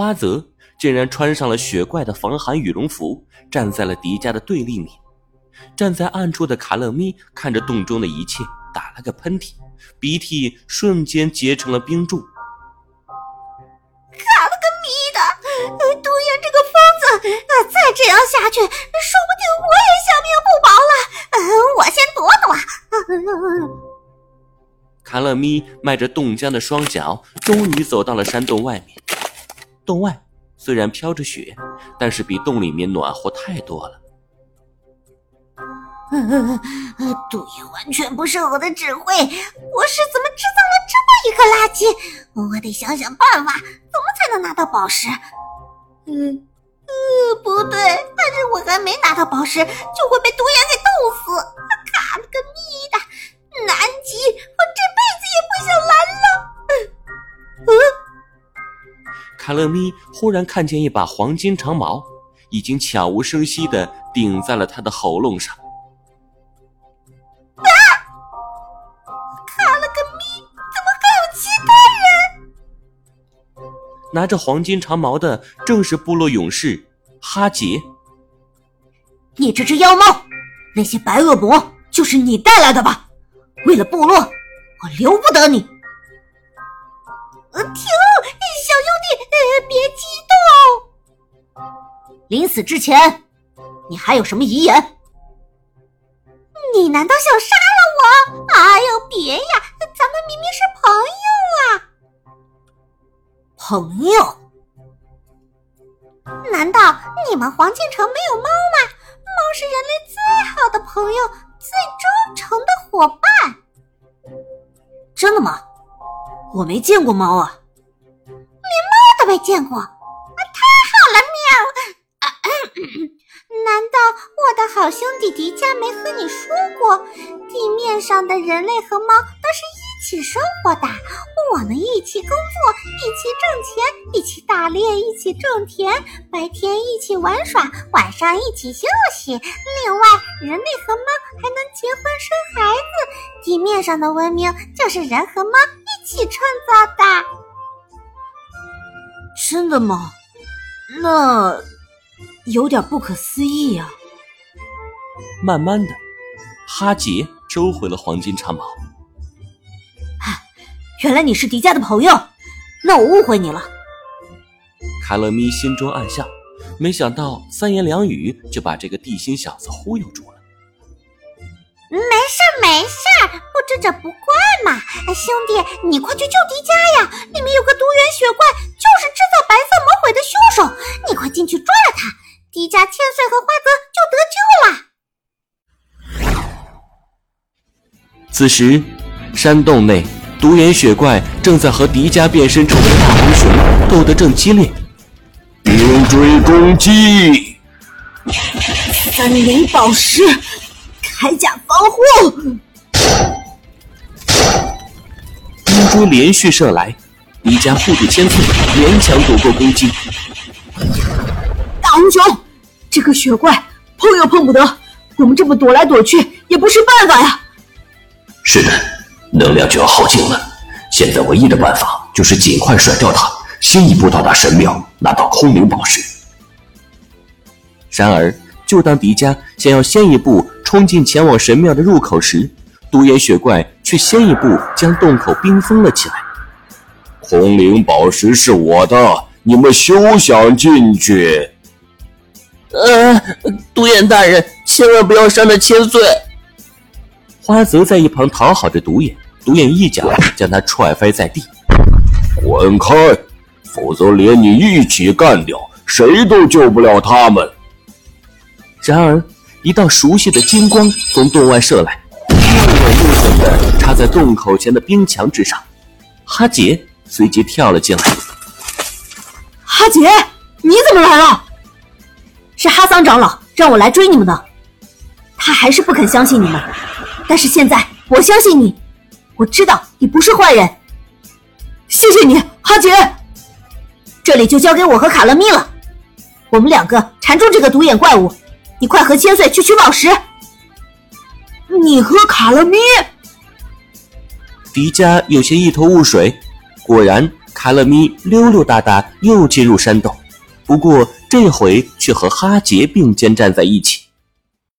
花泽竟然穿上了雪怪的防寒羽绒服，站在了迪迦的对立面。站在暗处的卡乐咪看着洞中的一切，打了个喷嚏，鼻涕瞬间结成了冰柱。卡了个咪的，独眼这个疯子，再这样下去，说不定我也小命不保了。嗯我先躲躲。卡乐咪迈着冻僵的双脚，终于走到了山洞外面。洞外虽然飘着雪，但是比洞里面暖和太多了。毒液完全不受我的指挥，我是怎么制造了这么一个垃圾？我得想想办法，怎么才能拿到宝石？嗯，呃，不对，但是我还没拿到宝石，就会被毒液给卡勒咪忽然看见一把黄金长矛，已经悄无声息的顶在了他的喉咙上。啊！卡勒个咪，怎么还有其他人拿着黄金长矛的正是部落勇士哈杰。你这只妖猫，那些白恶魔就是你带来的吧？为了部落，我留不得你。呃，别激动。临死之前，你还有什么遗言？你难道想杀了我？哎呦，别呀，咱们明明是朋友啊。朋友？难道你们黄建城没有猫吗？猫是人类最好的朋友，最忠诚的伙伴。真的吗？我没见过猫啊，连没见过，太好了，喵！难道我的好兄弟迪迦没和你说过，地面上的人类和猫都是？一起生活的，我们一起工作，一起挣钱，一起打猎，一起种田，白天一起玩耍，晚上一起休息。另外，人类和猫还能结婚生孩子。地面上的文明就是人和猫一起创造的。真的吗？那有点不可思议呀。慢慢的，哈杰收回了黄金长矛。原来你是迪迦的朋友，那我误会你了。卡乐咪心中暗笑，没想到三言两语就把这个地心小子忽悠住了。没事没事，不知者不怪嘛。兄弟，你快去救迪迦呀！里面有个独眼雪怪，就是制造白色魔鬼的凶手。你快进去抓了他，迪迦、千岁和花泽就得救了。此时，山洞内。独眼雪怪正在和迪迦变身成为大红熊斗得正激烈，冰锥攻击！森林宝石，铠甲防护！冰锥连续射来，迪迦护住千岁，勉强躲过攻击。大红熊，这个雪怪碰又碰不得，我们这么躲来躲去也不是办法呀。是的。能量就要耗尽了，现在唯一的办法就是尽快甩掉它，先一步到达神庙，拿到空灵宝石。然而，就当迪迦想要先一步冲进前往神庙的入口时，独眼雪怪却先一步将洞口冰封了起来。空灵宝石是我的，你们休想进去！呃，独眼大人，千万不要伤了千岁。花泽在一旁讨好着独眼，独眼一脚将他踹飞在地。滚开，否则连你一起干掉，谁都救不了他们。然而，一道熟悉的金光从洞外射来，又稳又准的插在洞口前的冰墙之上。哈杰随即跳了进来。哈杰，你怎么来了？是哈桑长老让我来追你们的，他还是不肯相信你们。但是现在，我相信你，我知道你不是坏人。谢谢你，哈杰。这里就交给我和卡勒咪了，我们两个缠住这个独眼怪物。你快和千岁去取宝石。你和卡乐咪？迪迦有些一头雾水。果然，卡乐咪溜溜达达又进入山洞，不过这回却和哈杰并肩站在一起。